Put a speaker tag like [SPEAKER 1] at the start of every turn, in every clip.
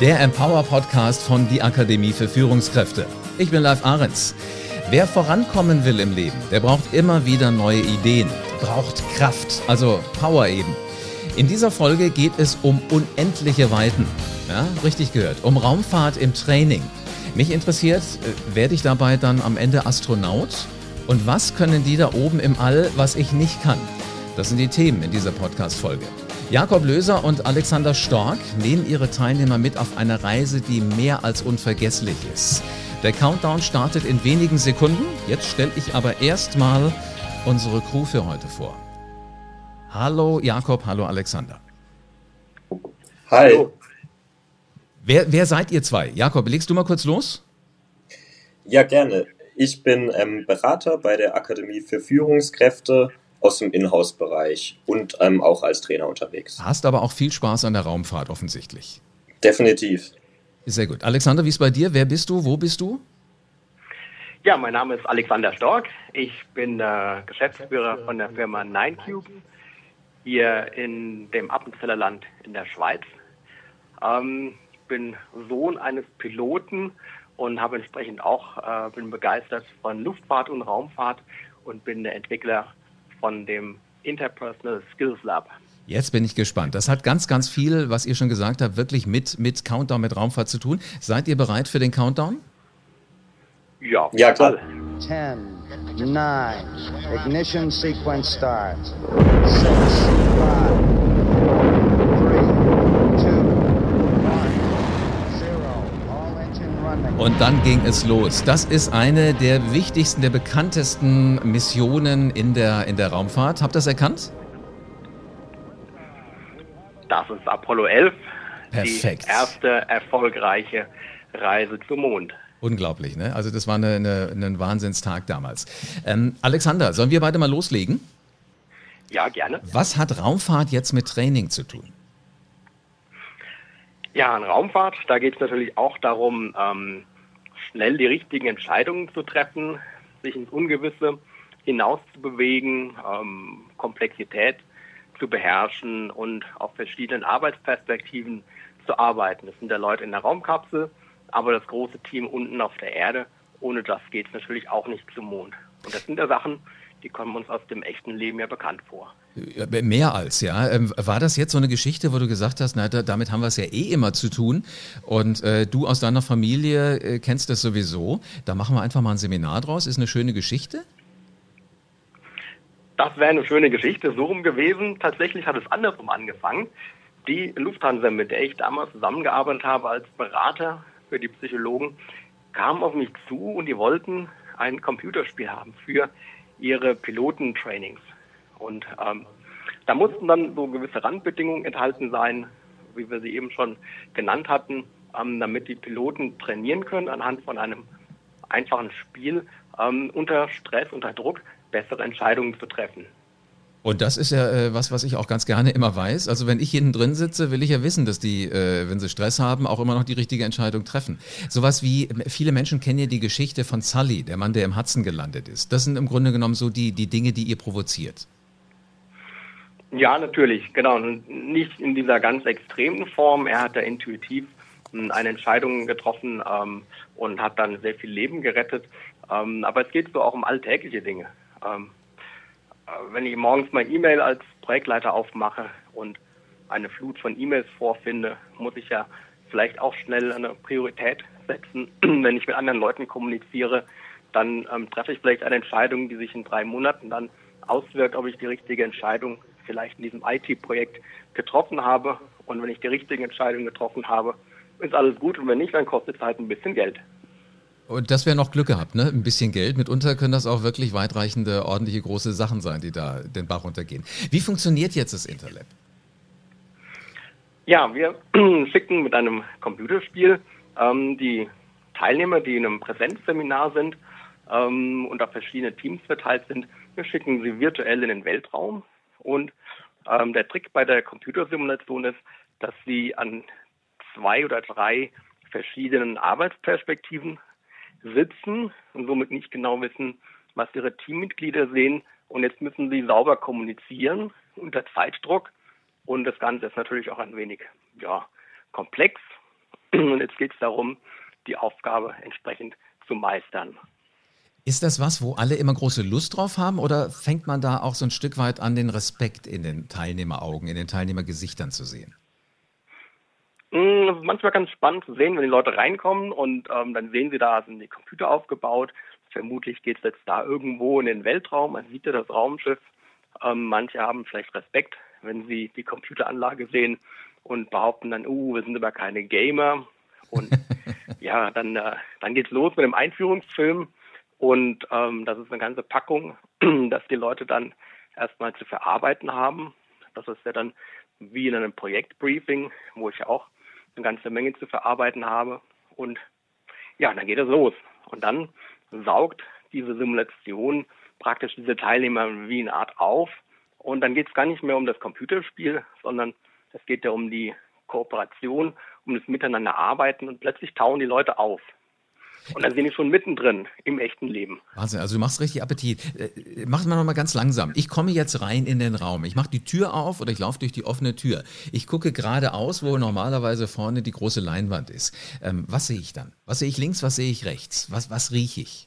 [SPEAKER 1] der Empower Podcast von die Akademie für Führungskräfte. Ich bin Live Ahrens. Wer vorankommen will im Leben, der braucht immer wieder neue Ideen, braucht Kraft, also Power eben. In dieser Folge geht es um unendliche Weiten. Ja, richtig gehört. Um Raumfahrt im Training. Mich interessiert, äh, werde ich dabei dann am Ende Astronaut? Und was können die da oben im All, was ich nicht kann? Das sind die Themen in dieser Podcast-Folge. Jakob Löser und Alexander Stork nehmen ihre Teilnehmer mit auf eine Reise, die mehr als unvergesslich ist. Der Countdown startet in wenigen Sekunden. Jetzt stelle ich aber erstmal unsere Crew für heute vor. Hallo Jakob, hallo Alexander.
[SPEAKER 2] Hi.
[SPEAKER 1] Wer, wer seid ihr zwei? Jakob, legst du mal kurz los?
[SPEAKER 2] Ja, gerne. Ich bin ähm, Berater bei der Akademie für Führungskräfte aus dem Inhouse-Bereich und ähm, auch als Trainer unterwegs.
[SPEAKER 1] Hast aber auch viel Spaß an der Raumfahrt offensichtlich.
[SPEAKER 2] Definitiv.
[SPEAKER 1] Sehr gut. Alexander, wie ist bei dir? Wer bist du? Wo bist du?
[SPEAKER 3] Ja, mein Name ist Alexander Stork. Ich bin äh, Geschäftsführer von der Firma Ninecube hier in dem Appenzellerland in der Schweiz. Ähm, bin Sohn eines Piloten und habe entsprechend auch äh, bin begeistert von Luftfahrt und Raumfahrt und bin der Entwickler von dem Interpersonal Skills Lab.
[SPEAKER 1] Jetzt bin ich gespannt. Das hat ganz, ganz viel, was ihr schon gesagt habt, wirklich mit, mit Countdown, mit Raumfahrt zu tun. Seid ihr bereit für den Countdown?
[SPEAKER 3] Ja,
[SPEAKER 2] ja klar.
[SPEAKER 4] 10, 9, ignition sequence starts. 6, 5,
[SPEAKER 1] Und dann ging es los. Das ist eine der wichtigsten, der bekanntesten Missionen in der, in der Raumfahrt. Habt ihr das erkannt?
[SPEAKER 3] Das ist Apollo 11,
[SPEAKER 1] Perfekt.
[SPEAKER 3] die erste erfolgreiche Reise zum Mond.
[SPEAKER 1] Unglaublich, ne? Also das war eine, eine, ein Wahnsinnstag damals. Ähm, Alexander, sollen wir beide mal loslegen?
[SPEAKER 3] Ja, gerne.
[SPEAKER 1] Was hat Raumfahrt jetzt mit Training zu tun?
[SPEAKER 3] Ja, in Raumfahrt, da geht es natürlich auch darum, ähm, schnell die richtigen Entscheidungen zu treffen, sich ins Ungewisse hinaus zu bewegen, ähm, Komplexität zu beherrschen und auf verschiedenen Arbeitsperspektiven zu arbeiten. Das sind ja Leute in der Raumkapsel, aber das große Team unten auf der Erde. Ohne das geht es natürlich auch nicht zum Mond. Und das sind ja Sachen, die kommen uns aus dem echten Leben ja bekannt vor.
[SPEAKER 1] Ja, Mehr als, ja. Ähm, War das jetzt so eine Geschichte, wo du gesagt hast, na, da, damit haben wir es ja eh immer zu tun und äh, du aus deiner Familie äh, kennst das sowieso, da machen wir einfach mal ein Seminar draus, ist eine schöne Geschichte?
[SPEAKER 3] Das wäre eine schöne Geschichte, so rum gewesen. Tatsächlich hat es andersrum angefangen. Die Lufthansa, mit der ich damals zusammengearbeitet habe als Berater für die Psychologen, kam auf mich zu und die wollten ein Computerspiel haben für ihre Pilotentrainings. Und ähm, da mussten dann so gewisse Randbedingungen enthalten sein, wie wir sie eben schon genannt hatten, ähm, damit die Piloten trainieren können anhand von einem einfachen Spiel ähm, unter Stress, unter Druck bessere Entscheidungen zu treffen.
[SPEAKER 1] Und das ist ja äh, was, was ich auch ganz gerne immer weiß. Also wenn ich hinten drin sitze, will ich ja wissen, dass die, äh, wenn sie Stress haben, auch immer noch die richtige Entscheidung treffen. Sowas wie, viele Menschen kennen ja die Geschichte von Sully, der Mann, der im Hudson gelandet ist. Das sind im Grunde genommen so die, die Dinge, die ihr provoziert.
[SPEAKER 3] Ja, natürlich, genau. Nicht in dieser ganz extremen Form. Er hat da intuitiv mh, eine Entscheidung getroffen ähm, und hat dann sehr viel Leben gerettet. Ähm, aber es geht so auch um alltägliche Dinge. Ähm, äh, wenn ich morgens mein E-Mail als Projektleiter aufmache und eine Flut von E-Mails vorfinde, muss ich ja vielleicht auch schnell eine Priorität setzen. wenn ich mit anderen Leuten kommuniziere, dann ähm, treffe ich vielleicht eine Entscheidung, die sich in drei Monaten dann auswirkt, ob ich die richtige Entscheidung vielleicht in diesem IT-Projekt getroffen habe. Und wenn ich die richtige Entscheidung getroffen habe, ist alles gut. Und wenn nicht, dann kostet es halt ein bisschen Geld.
[SPEAKER 1] Und das wäre noch Glück gehabt, ne? Ein bisschen Geld. Mitunter können das auch wirklich weitreichende, ordentliche, große Sachen sein, die da den Bach runtergehen. Wie funktioniert jetzt das Interlab?
[SPEAKER 3] Ja, wir schicken mit einem Computerspiel ähm, die Teilnehmer, die in einem Präsenzseminar sind ähm, und auf verschiedene Teams verteilt sind, wir schicken sie virtuell in den Weltraum. Und ähm, der Trick bei der Computersimulation ist, dass sie an zwei oder drei verschiedenen Arbeitsperspektiven sitzen und somit nicht genau wissen, was ihre Teammitglieder sehen. Und jetzt müssen sie sauber kommunizieren unter Zeitdruck. Und das Ganze ist natürlich auch ein wenig ja, komplex. Und jetzt geht es darum, die Aufgabe entsprechend zu meistern.
[SPEAKER 1] Ist das was, wo alle immer große Lust drauf haben oder fängt man da auch so ein Stück weit an, den Respekt in den Teilnehmeraugen, in den Teilnehmergesichtern zu sehen?
[SPEAKER 3] Mm, manchmal ganz spannend zu sehen, wenn die Leute reinkommen und ähm, dann sehen sie, da sind die Computer aufgebaut. Vermutlich geht es jetzt da irgendwo in den Weltraum, man sieht ja das Raumschiff. Ähm, manche haben vielleicht Respekt, wenn sie die Computeranlage sehen und behaupten dann, uh, wir sind aber keine Gamer. Und ja, dann, äh, dann geht's los mit dem Einführungsfilm und ähm, das ist eine ganze Packung, dass die Leute dann erstmal zu verarbeiten haben. Das ist ja dann wie in einem Projektbriefing, wo ich auch eine ganze Menge zu verarbeiten habe. Und ja, dann geht es los. Und dann saugt diese Simulation praktisch diese Teilnehmer wie eine Art auf. Und dann geht es gar nicht mehr um das Computerspiel, sondern es geht ja um die Kooperation, um das Miteinander arbeiten und plötzlich tauen die Leute auf. Und dann sind die schon mittendrin im echten Leben.
[SPEAKER 1] Wahnsinn, also du machst richtig Appetit. Äh, mach mal nochmal ganz langsam. Ich komme jetzt rein in den Raum. Ich mache die Tür auf oder ich laufe durch die offene Tür. Ich gucke geradeaus, wo normalerweise vorne die große Leinwand ist. Ähm, was sehe ich dann? Was sehe ich links, was sehe ich rechts? Was, was rieche ich?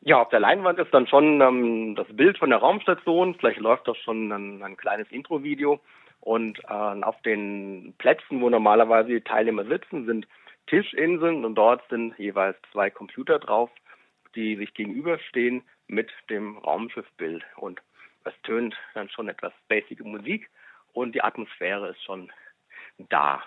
[SPEAKER 3] Ja, auf der Leinwand ist dann schon ähm, das Bild von der Raumstation. Vielleicht läuft doch schon ein, ein kleines Intro-Video. Und äh, auf den Plätzen, wo normalerweise die Teilnehmer sitzen, sind Tischinseln und dort sind jeweils zwei Computer drauf, die sich gegenüberstehen mit dem Raumschiffbild. Und es tönt dann schon etwas basic Musik und die Atmosphäre ist schon da.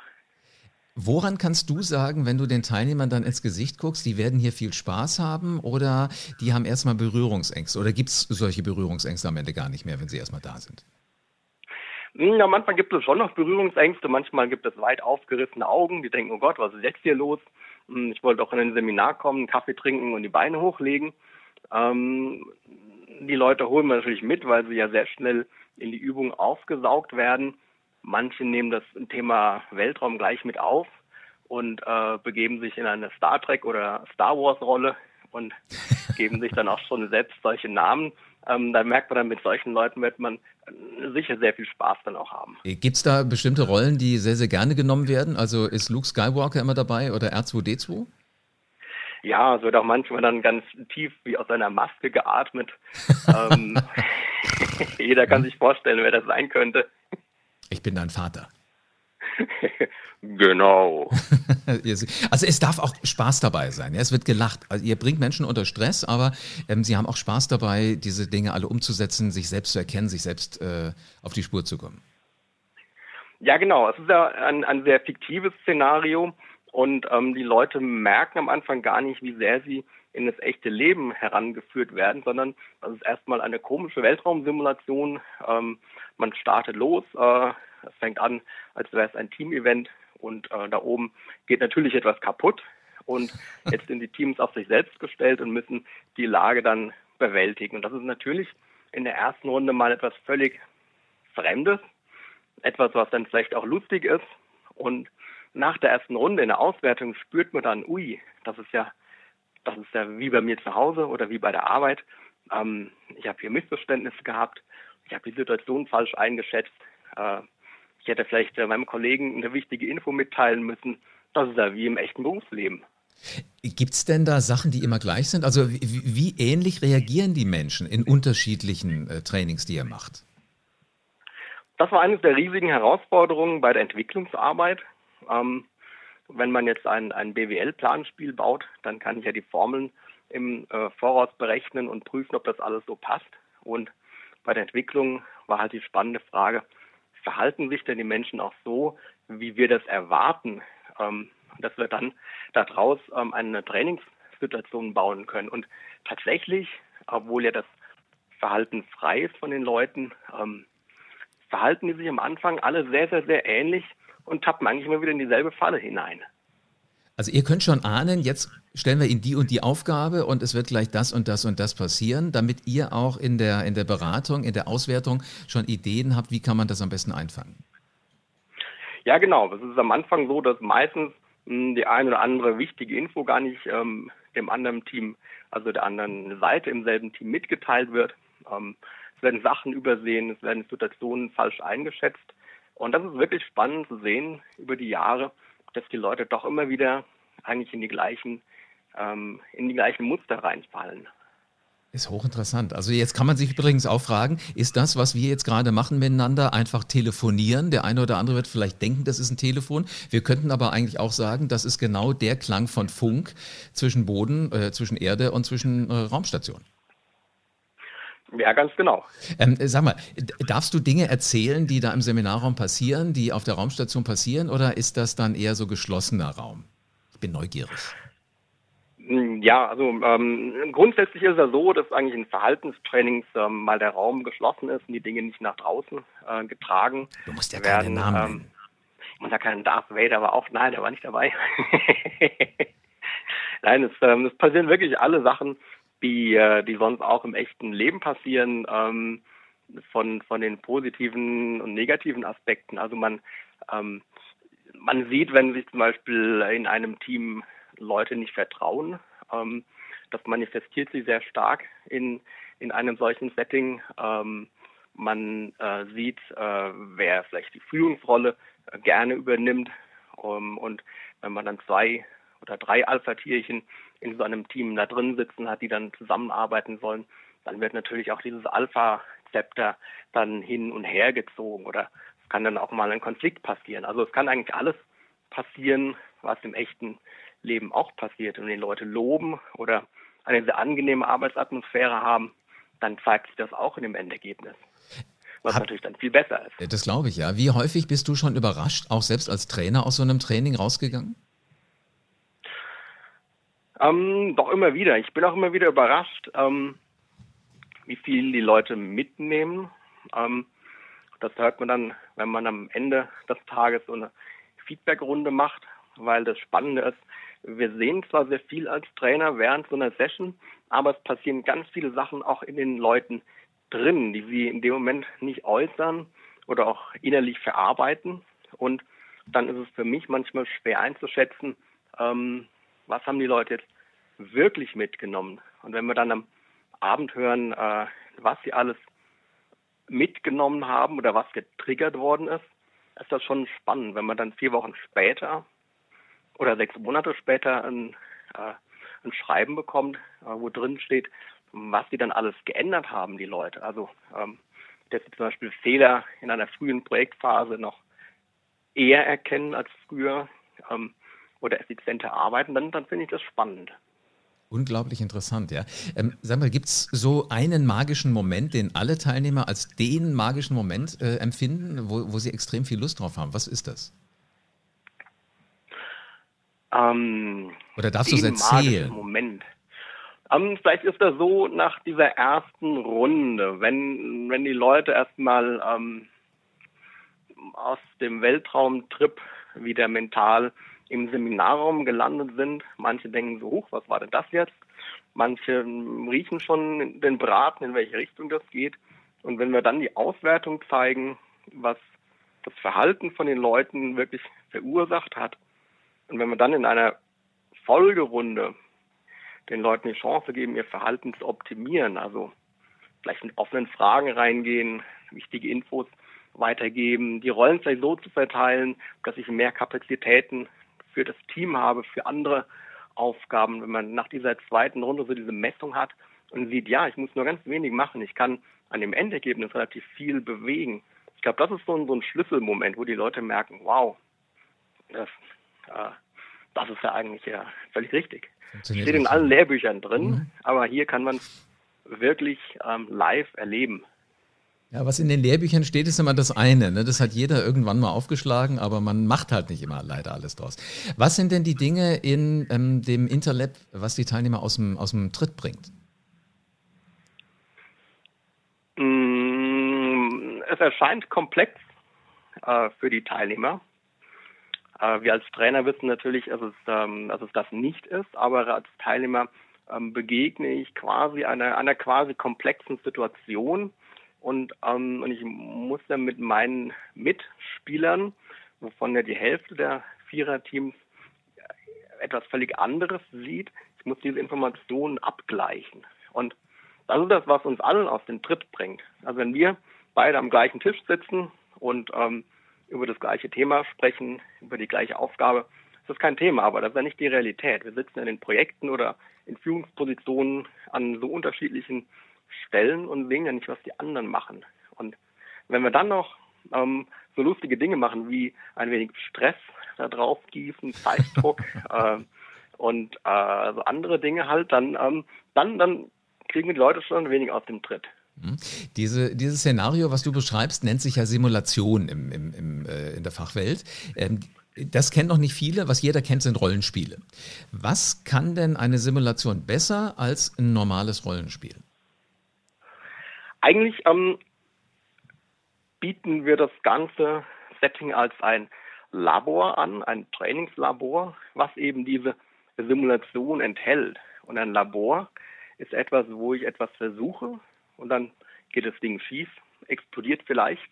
[SPEAKER 1] Woran kannst du sagen, wenn du den Teilnehmern dann ins Gesicht guckst, die werden hier viel Spaß haben oder die haben erstmal Berührungsängste? Oder gibt es solche Berührungsängste am Ende gar nicht mehr, wenn sie erstmal da sind?
[SPEAKER 3] Ja, manchmal gibt es schon noch Berührungsängste, manchmal gibt es weit aufgerissene Augen, die denken, oh Gott, was ist jetzt hier los? Hm, ich wollte auch in ein Seminar kommen, einen Kaffee trinken und die Beine hochlegen. Ähm, die Leute holen wir natürlich mit, weil sie ja sehr schnell in die Übung aufgesaugt werden. Manche nehmen das Thema Weltraum gleich mit auf und äh, begeben sich in eine Star Trek oder Star Wars Rolle und geben sich dann auch schon selbst solche Namen. Ähm, da merkt man dann, mit solchen Leuten wird man äh, sicher sehr viel Spaß dann auch haben.
[SPEAKER 1] Gibt es da bestimmte Rollen, die sehr, sehr gerne genommen werden? Also ist Luke Skywalker immer dabei oder R2D2?
[SPEAKER 3] Ja, es wird auch manchmal dann ganz tief wie aus einer Maske geatmet. ähm, jeder kann sich vorstellen, wer das sein könnte.
[SPEAKER 1] Ich bin dein Vater.
[SPEAKER 3] Genau.
[SPEAKER 1] also es darf auch Spaß dabei sein. Ja? Es wird gelacht. Also ihr bringt Menschen unter Stress, aber ähm, sie haben auch Spaß dabei, diese Dinge alle umzusetzen, sich selbst zu erkennen, sich selbst äh, auf die Spur zu kommen.
[SPEAKER 3] Ja, genau. Es ist ja ein, ein sehr fiktives Szenario und ähm, die Leute merken am Anfang gar nicht, wie sehr sie in das echte Leben herangeführt werden, sondern das ist erstmal eine komische Weltraumsimulation. Ähm, man startet los, äh, es fängt an, als wäre es ein Team-Event und äh, da oben geht natürlich etwas kaputt. Und jetzt sind die Teams auf sich selbst gestellt und müssen die Lage dann bewältigen. Und das ist natürlich in der ersten Runde mal etwas völlig Fremdes, etwas, was dann vielleicht auch lustig ist. Und nach der ersten Runde in der Auswertung spürt man dann, ui, das ist ja, das ist ja wie bei mir zu Hause oder wie bei der Arbeit. Ähm, ich habe hier Missverständnisse gehabt, ich habe die Situation falsch eingeschätzt. Äh, ich hätte vielleicht äh, meinem Kollegen eine wichtige Info mitteilen müssen. Das ist ja wie im echten Berufsleben.
[SPEAKER 1] Gibt es denn da Sachen, die immer gleich sind? Also wie, wie ähnlich reagieren die Menschen in unterschiedlichen äh, Trainings, die ihr macht?
[SPEAKER 3] Das war eines der riesigen Herausforderungen bei der Entwicklungsarbeit. Ähm, wenn man jetzt ein, ein BWL-Planspiel baut, dann kann ich ja die Formeln im äh, Voraus berechnen und prüfen, ob das alles so passt. Und bei der Entwicklung war halt die spannende Frage, verhalten sich denn die Menschen auch so, wie wir das erwarten, ähm, dass wir dann daraus ähm, eine Trainingssituation bauen können. Und tatsächlich, obwohl ja das Verhalten frei ist von den Leuten, ähm, verhalten die sich am Anfang alle sehr, sehr, sehr ähnlich und tappen eigentlich immer wieder in dieselbe Falle hinein.
[SPEAKER 1] Also ihr könnt schon ahnen, jetzt stellen wir Ihnen die und die Aufgabe und es wird gleich das und das und das passieren, damit ihr auch in der, in der Beratung, in der Auswertung schon Ideen habt, wie kann man das am besten einfangen.
[SPEAKER 3] Ja, genau. Es ist am Anfang so, dass meistens mh, hm, die eine oder andere wichtige Info gar nicht ähm, dem anderen Team, also der anderen Seite im selben Team mitgeteilt wird. Ähm, es werden Sachen übersehen, es werden Situationen falsch eingeschätzt. Und das ist wirklich spannend zu sehen über die Jahre, dass die Leute doch immer wieder eigentlich in die gleichen, ähm, in die gleichen Muster reinfallen.
[SPEAKER 1] Ist hochinteressant. Also jetzt kann man sich übrigens auch fragen, ist das, was wir jetzt gerade machen miteinander, einfach telefonieren? Der eine oder andere wird vielleicht denken, das ist ein Telefon. Wir könnten aber eigentlich auch sagen, das ist genau der Klang von Funk zwischen Boden, äh, zwischen Erde und zwischen äh, Raumstation.
[SPEAKER 3] Ja, ganz genau.
[SPEAKER 1] Ähm, sag mal, darfst du Dinge erzählen, die da im Seminarraum passieren, die auf der Raumstation passieren, oder ist das dann eher so geschlossener Raum? Ich bin neugierig.
[SPEAKER 3] Hm, ja, also ähm, grundsätzlich ist es ja so, dass eigentlich in Verhaltenstrainings ähm, mal der Raum geschlossen ist und die Dinge nicht nach draußen äh, getragen
[SPEAKER 1] Du musst ja
[SPEAKER 3] werden.
[SPEAKER 1] keinen Namen
[SPEAKER 3] Ähm,
[SPEAKER 1] nennen.
[SPEAKER 3] ich muss ja keinen Darth Vader, aber auch, nein, der war nicht dabei. nein, es, ähm, es passieren wirklich alle Sachen, die, äh, die sonst auch im echten Leben passieren, ähm, von, von den positiven und negativen Aspekten. Also man, ähm, man sieht, wenn sich zum Beispiel in einem Team Leute nicht vertrauen, ähm, das manifestiert sich sehr stark in, in einem solchen Setting. Ähm, man äh, sieht, äh, wer vielleicht die Führungsrolle äh, gerne übernimmt. Um, und wenn man dann zwei oder drei Alpha-Tierchen in so einem Team da drin sitzen hat, die dann zusammenarbeiten sollen, dann wird natürlich auch dieses Alpha-Zepter dann hin und her gezogen oder es kann dann auch mal ein Konflikt passieren. Also es kann eigentlich alles passieren, was im echten Leben auch passiert. Und wenn die Leute loben oder eine sehr angenehme Arbeitsatmosphäre haben, dann zeigt sich das auch in dem Endergebnis. Was
[SPEAKER 1] Hab-
[SPEAKER 3] natürlich dann viel besser ist.
[SPEAKER 1] Das glaube ich ja. Wie häufig bist du schon überrascht, auch selbst als Trainer aus so einem Training rausgegangen?
[SPEAKER 3] Ähm, doch immer wieder. Ich bin auch immer wieder überrascht, ähm, wie viel die Leute mitnehmen. Ähm, das hört man dann, wenn man am Ende des Tages so eine Feedbackrunde macht, weil das Spannende ist, wir sehen zwar sehr viel als Trainer während so einer Session, aber es passieren ganz viele Sachen auch in den Leuten drin, die sie in dem Moment nicht äußern oder auch innerlich verarbeiten. Und dann ist es für mich manchmal schwer einzuschätzen, ähm, was haben die Leute jetzt wirklich mitgenommen. Und wenn wir dann am Abend hören, äh, was sie alles mitgenommen haben oder was getriggert worden ist, ist das schon spannend, wenn man dann vier Wochen später oder sechs Monate später ein, äh, ein Schreiben bekommt, äh, wo drin steht, was sie dann alles geändert haben, die Leute. Also ähm, dass sie zum Beispiel Fehler in einer frühen Projektphase noch eher erkennen als früher ähm, oder effizienter arbeiten, dann, dann finde ich das spannend.
[SPEAKER 1] Unglaublich interessant, ja. Ähm, sag mal, gibt es so einen magischen Moment, den alle Teilnehmer als den magischen Moment äh, empfinden, wo, wo sie extrem viel Lust drauf haben? Was ist das?
[SPEAKER 3] Ähm,
[SPEAKER 1] Oder darfst du es erzählen?
[SPEAKER 3] Moment. Ähm, vielleicht ist das so nach dieser ersten Runde, wenn, wenn die Leute erstmal ähm, aus dem Weltraumtrip wieder mental im Seminarraum gelandet sind. Manche denken so, huch, was war denn das jetzt? Manche riechen schon den Braten, in welche Richtung das geht. Und wenn wir dann die Auswertung zeigen, was das Verhalten von den Leuten wirklich verursacht hat, und wenn wir dann in einer Folgerunde den Leuten die Chance geben, ihr Verhalten zu optimieren, also vielleicht mit offenen Fragen reingehen, wichtige Infos weitergeben, die Rollen vielleicht so zu verteilen, dass ich mehr Kapazitäten für das Team habe, für andere Aufgaben, wenn man nach dieser zweiten Runde so diese Messung hat und sieht, ja, ich muss nur ganz wenig machen, ich kann an dem Endergebnis relativ viel bewegen. Ich glaube, das ist so ein, so ein Schlüsselmoment, wo die Leute merken, wow, das, äh, das ist ja eigentlich ja völlig richtig. Steht in allen Lehrbüchern drin,
[SPEAKER 1] Mhm.
[SPEAKER 3] aber hier kann man es wirklich ähm, live erleben.
[SPEAKER 1] Ja, was in den Lehrbüchern steht, ist immer das eine. Ne? Das hat jeder irgendwann mal aufgeschlagen, aber man macht halt nicht immer leider alles draus. Was sind denn die Dinge in ähm, dem Interlab, was die Teilnehmer aus dem, aus dem Tritt bringt?
[SPEAKER 3] Mm, Es erscheint komplex äh, für die Teilnehmer. Äh, wir als Trainer wissen natürlich, dass es, ähm, dass es das nicht ist, aber als Teilnehmer ähm, begegne ich quasi einer, einer quasi komplexen Situation und, ähm, und ich muss dann mit meinen Mitspielern, wovon ja die Hälfte der Viererteams etwas völlig anderes sieht, ich muss diese Informationen abgleichen. Und das ist das, was uns allen aus dem Tritt bringt. Also wenn wir beide am gleichen Tisch sitzen und ähm, über das gleiche Thema sprechen, über die gleiche Aufgabe, ist das kein Thema, aber das ist ja nicht die Realität. Wir sitzen in den Projekten oder in Führungspositionen an so unterschiedlichen Stellen und sehen ja nicht, was die anderen machen. Und wenn wir dann noch ähm, so lustige Dinge machen wie ein wenig Stress da drauf gießen, Zeitdruck äh, und äh, so andere Dinge halt, dann, ähm, dann, dann kriegen wir die Leute schon ein wenig aus dem Tritt.
[SPEAKER 1] Mhm. Diese, dieses Szenario, was du beschreibst, nennt sich ja Simulation im, im, im, äh, in der Fachwelt. Ähm, das kennen noch nicht viele. Was jeder kennt, sind Rollenspiele. Was kann denn eine Simulation besser als ein normales Rollenspiel?
[SPEAKER 3] Eigentlich ähm, bieten wir das ganze Setting als ein Labor an, ein Trainingslabor, was eben diese Simulation enthält. Und ein Labor ist etwas, wo ich etwas versuche und dann geht das Ding schief, explodiert vielleicht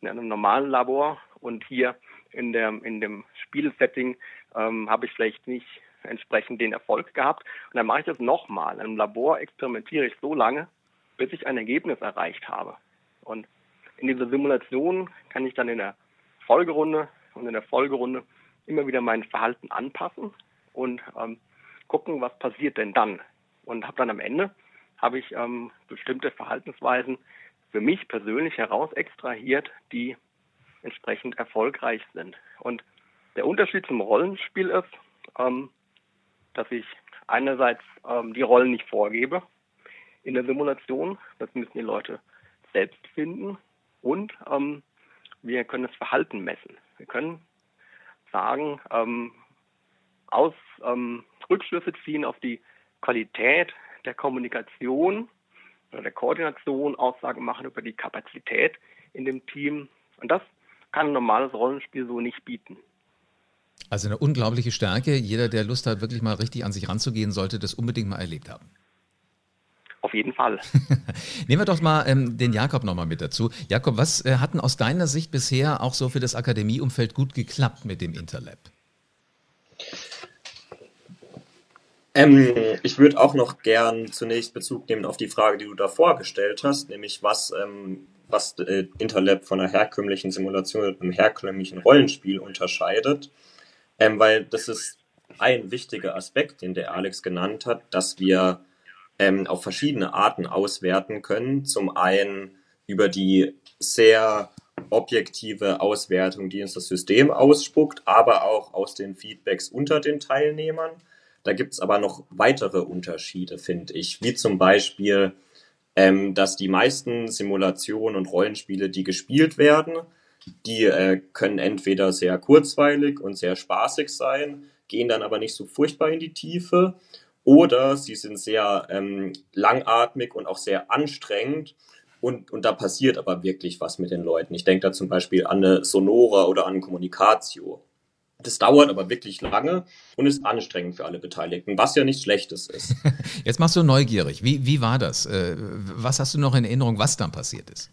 [SPEAKER 3] in einem normalen Labor und hier in, der, in dem Spielsetting ähm, habe ich vielleicht nicht entsprechend den Erfolg gehabt. Und dann mache ich das nochmal. In einem Labor experimentiere ich so lange, bis ich ein Ergebnis erreicht habe. Und in dieser Simulation kann ich dann in der Folgerunde und in der Folgerunde immer wieder mein Verhalten anpassen und ähm, gucken, was passiert denn dann. Und habe dann am Ende habe ich ähm, bestimmte Verhaltensweisen für mich persönlich heraus extrahiert, die entsprechend erfolgreich sind. Und der Unterschied zum Rollenspiel ist, ähm, dass ich einerseits ähm, die Rollen nicht vorgebe in der Simulation, das müssen die Leute selbst finden und ähm, wir können das Verhalten messen. Wir können sagen, ähm, aus ähm, Rückschlüsse ziehen auf die Qualität der Kommunikation oder der Koordination, Aussagen machen über die Kapazität in dem Team. Und das kann ein normales Rollenspiel so nicht bieten.
[SPEAKER 1] Also eine unglaubliche Stärke. Jeder, der Lust hat, wirklich mal richtig an sich ranzugehen, sollte das unbedingt mal erlebt haben.
[SPEAKER 3] Auf jeden Fall.
[SPEAKER 1] Nehmen wir doch mal ähm, den Jakob nochmal mit dazu. Jakob, was äh, hat denn aus deiner Sicht bisher auch so für das Akademieumfeld gut geklappt mit dem Interlab?
[SPEAKER 2] Ähm, ich würde auch noch gern zunächst Bezug nehmen auf die Frage, die du davor gestellt hast, nämlich was ähm, was äh, Interlab von einer herkömmlichen Simulation und einem herkömmlichen Rollenspiel unterscheidet. Ähm, weil das ist ein wichtiger Aspekt, den der Alex genannt hat, dass wir ähm, auf verschiedene Arten auswerten können. Zum einen über die sehr objektive Auswertung, die uns das System ausspuckt, aber auch aus den Feedbacks unter den Teilnehmern. Da gibt es aber noch weitere Unterschiede, finde ich, wie zum Beispiel ähm, dass die meisten Simulationen und Rollenspiele, die gespielt werden, die äh, können entweder sehr kurzweilig und sehr spaßig sein, gehen dann aber nicht so furchtbar in die Tiefe, oder sie sind sehr ähm, langatmig und auch sehr anstrengend. Und, und da passiert aber wirklich was mit den Leuten. Ich denke da zum Beispiel an eine Sonora oder an Kommunikatio. Das dauert aber wirklich lange und ist anstrengend für alle Beteiligten, was ja nichts Schlechtes ist.
[SPEAKER 1] Jetzt machst du neugierig. Wie, wie war das? Äh, was hast du noch in Erinnerung, was dann passiert ist?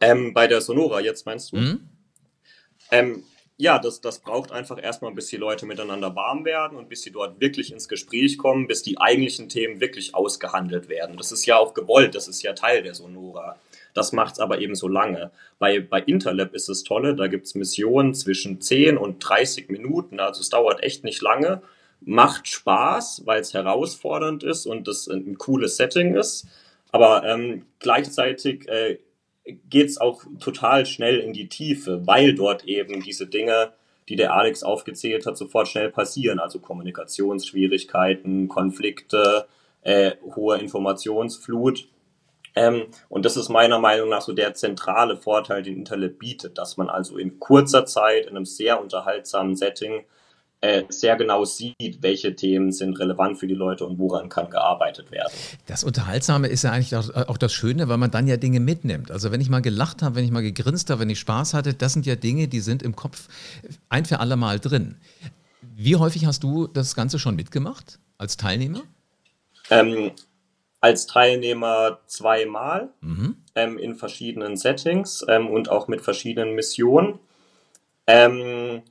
[SPEAKER 2] Ähm, bei der Sonora, jetzt meinst du? Mhm. Ähm, ja, das, das braucht einfach erstmal, bis die Leute miteinander warm werden und bis sie dort wirklich ins Gespräch kommen, bis die eigentlichen Themen wirklich ausgehandelt werden. Das ist ja auch gewollt, das ist ja Teil der Sonora. Das macht es aber eben so lange. Bei, bei Interlab ist es tolle, da gibt es Missionen zwischen 10 und 30 Minuten, also es dauert echt nicht lange. Macht Spaß, weil es herausfordernd ist und es ein cooles Setting ist. Aber ähm, gleichzeitig äh, geht es auch total schnell in die Tiefe, weil dort eben diese Dinge, die der Alex aufgezählt hat, sofort schnell passieren. Also Kommunikationsschwierigkeiten, Konflikte, äh, hohe Informationsflut. Ähm, und das ist meiner Meinung nach so der zentrale Vorteil, den Internet bietet, dass man also in kurzer Zeit, in einem sehr unterhaltsamen Setting, sehr genau sieht, welche Themen sind relevant für die Leute und woran kann gearbeitet werden.
[SPEAKER 1] Das Unterhaltsame ist ja eigentlich auch, auch, das Schöne, weil man dann ja Dinge mitnimmt. Also wenn ich mal gelacht habe, wenn ich mal gegrinst habe, wenn ich Spaß hatte, das sind ja Dinge, die sind im Kopf ein für alle Mal drin. Wie häufig hast du das Ganze schon mitgemacht als Teilnehmer?
[SPEAKER 2] Ähm, als Teilnehmer zweimal mhm. ähm, in verschiedenen Settings ähm, und auch mit verschiedenen Missionen. Ähm,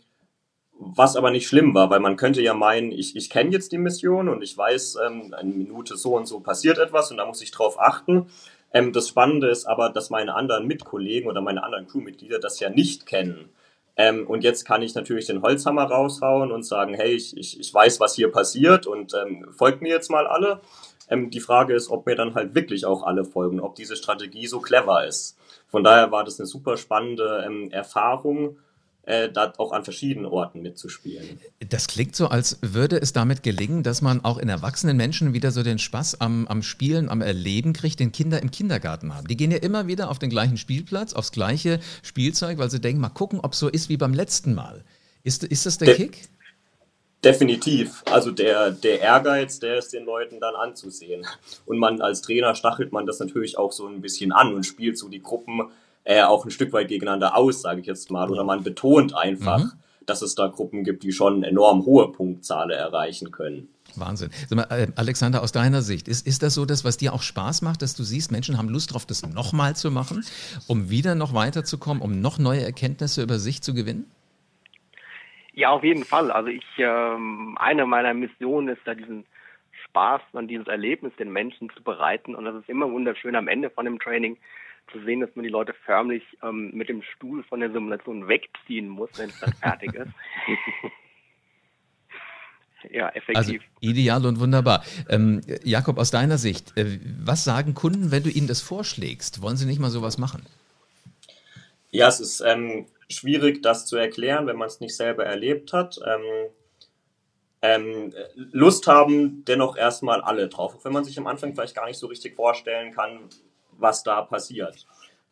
[SPEAKER 2] was aber nicht schlimm war, weil man könnte ja meinen, ich, ich kenne jetzt die Mission und ich weiß, ähm, eine Minute so und so passiert etwas und da muss ich drauf achten. Ähm, das Spannende ist aber, dass meine anderen Mitkollegen oder meine anderen Crewmitglieder das ja nicht kennen. Ähm, und jetzt kann ich natürlich den Holzhammer raushauen und sagen, hey, ich, ich, ich weiß, was hier passiert und ähm, folgt mir jetzt mal alle. Ähm, die Frage ist, ob mir dann halt wirklich auch alle folgen, ob diese Strategie so clever ist. Von daher war das eine super spannende ähm, Erfahrung äh, da auch an verschiedenen Orten mitzuspielen.
[SPEAKER 1] Das klingt so, als würde es damit gelingen, dass man auch in erwachsenen Menschen wieder so den Spaß am, am Spielen, am Erleben kriegt, den Kinder im Kindergarten haben. Die gehen ja immer wieder auf den gleichen Spielplatz, aufs gleiche Spielzeug, weil sie denken, mal gucken, ob es so ist wie beim letzten Mal. Ist, ist das der De Kick?
[SPEAKER 2] Definitiv. Also der, der Ehrgeiz, der ist den Leuten dann anzusehen. Und man als Trainer stachelt man das natürlich auch so ein bisschen an und spielt so die Gruppen äh, auch ein Stück weit gegeneinander aus, sage ich jetzt mal. Oder man betont einfach, mhm. dass es da Gruppen gibt, die schon enorm hohe Punktzahlen erreichen können.
[SPEAKER 1] Wahnsinn. Mal, äh, Alexander, aus deiner Sicht, ist, ist das so das, was dir auch Spaß macht, dass du siehst, Menschen haben Lust drauf, das nochmal zu machen, um wieder noch weiterzukommen, um noch neue Erkenntnisse über sich zu gewinnen?
[SPEAKER 3] Ja, auf jeden Fall. Also ich, ähm, eine meiner Missionen ist da diesen Spaß und dieses Erlebnis den Menschen zu bereiten. Und das ist immer wunderschön am Ende von dem Training, zu sehen, dass man die Leute förmlich ähm, mit dem Stuhl von der Simulation wegziehen muss, wenn es dann fertig ist.
[SPEAKER 1] ja, effektiv. Also ideal und wunderbar. Ähm, Jakob, aus deiner Sicht, äh, was sagen Kunden, wenn du ihnen das vorschlägst? Wollen sie nicht mal sowas machen?
[SPEAKER 2] Ja, es ist ähm, schwierig, das zu erklären, wenn man es nicht selber erlebt hat. Ähm, ähm, Lust haben dennoch erstmal alle drauf, auch wenn man sich am Anfang vielleicht gar nicht so richtig vorstellen kann, was da passiert.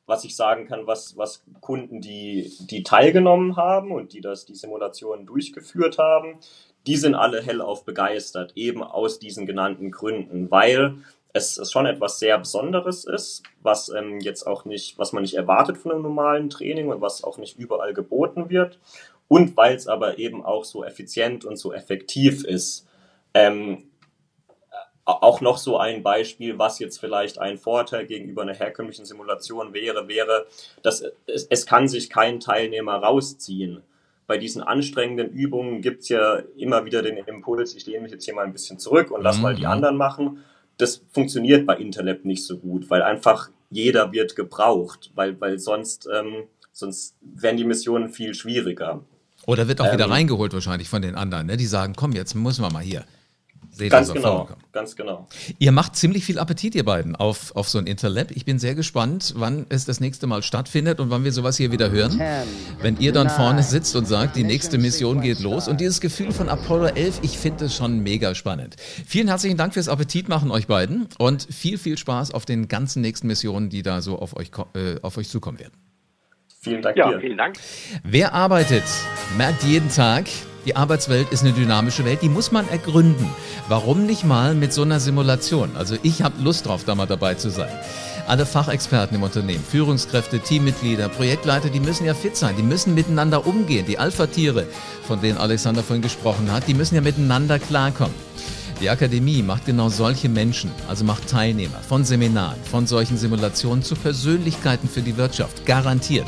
[SPEAKER 2] Was ich sagen kann, was, was Kunden, die, die teilgenommen haben und die das, die Simulationen durchgeführt haben, die sind alle hellauf begeistert, eben aus diesen genannten Gründen, weil es, es schon etwas sehr Besonderes ist, was ähm, jetzt auch nicht, was man nicht erwartet von einem normalen Training und was auch nicht überall geboten wird. Und weil es aber eben auch so effizient und so effektiv ist. Ähm, auch noch so ein Beispiel, was jetzt vielleicht ein Vorteil gegenüber einer herkömmlichen Simulation wäre, wäre, dass es, es kann sich kein Teilnehmer rausziehen. Bei diesen anstrengenden Übungen gibt's ja immer wieder den Impuls, ich lehne mich jetzt hier mal ein bisschen zurück und lass mhm. mal die anderen machen. Das funktioniert bei Interlab nicht so gut, weil einfach jeder wird gebraucht, weil, weil sonst, ähm, sonst wären die Missionen viel schwieriger.
[SPEAKER 1] Oder wird auch ähm, wieder reingeholt wahrscheinlich von den anderen, ne? die sagen, komm, jetzt müssen wir mal hier.
[SPEAKER 2] Seht ganz genau, ganz genau.
[SPEAKER 1] Ihr macht ziemlich viel Appetit, ihr beiden, auf, auf so ein Interlab. Ich bin sehr gespannt, wann es das nächste Mal stattfindet und wann wir sowas hier wieder hören. Wenn ihr dann vorne sitzt und sagt, die nächste Mission geht los und dieses Gefühl von Apollo 11, ich finde es schon mega spannend. Vielen herzlichen Dank fürs Appetit machen euch beiden und viel, viel Spaß auf den ganzen nächsten Missionen, die da so auf euch, äh, auf euch zukommen werden.
[SPEAKER 2] Vielen Dank. Ja, dir.
[SPEAKER 3] vielen Dank.
[SPEAKER 1] Wer arbeitet, merkt jeden Tag, die Arbeitswelt ist eine dynamische Welt, die muss man ergründen. Warum nicht mal mit so einer Simulation? Also ich habe Lust drauf, da mal dabei zu sein. Alle Fachexperten im Unternehmen, Führungskräfte, Teammitglieder, Projektleiter, die müssen ja fit sein, die müssen miteinander umgehen. Die Alpha-Tiere, von denen Alexander vorhin gesprochen hat, die müssen ja miteinander klarkommen. Die Akademie macht genau solche Menschen, also macht Teilnehmer von Seminaren, von solchen Simulationen zu Persönlichkeiten für die Wirtschaft. Garantiert.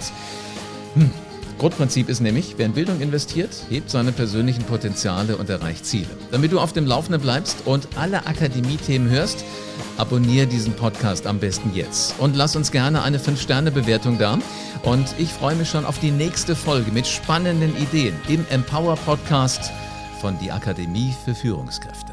[SPEAKER 1] Hm. Grundprinzip ist nämlich, wer in Bildung investiert, hebt seine persönlichen Potenziale und erreicht Ziele. Damit du auf dem Laufenden bleibst und alle Akademie-Themen hörst, abonniere diesen Podcast am besten jetzt und lass uns gerne eine 5-Sterne-Bewertung da. Und ich freue mich schon auf die nächste Folge mit spannenden Ideen im Empower Podcast von die Akademie für Führungskräfte.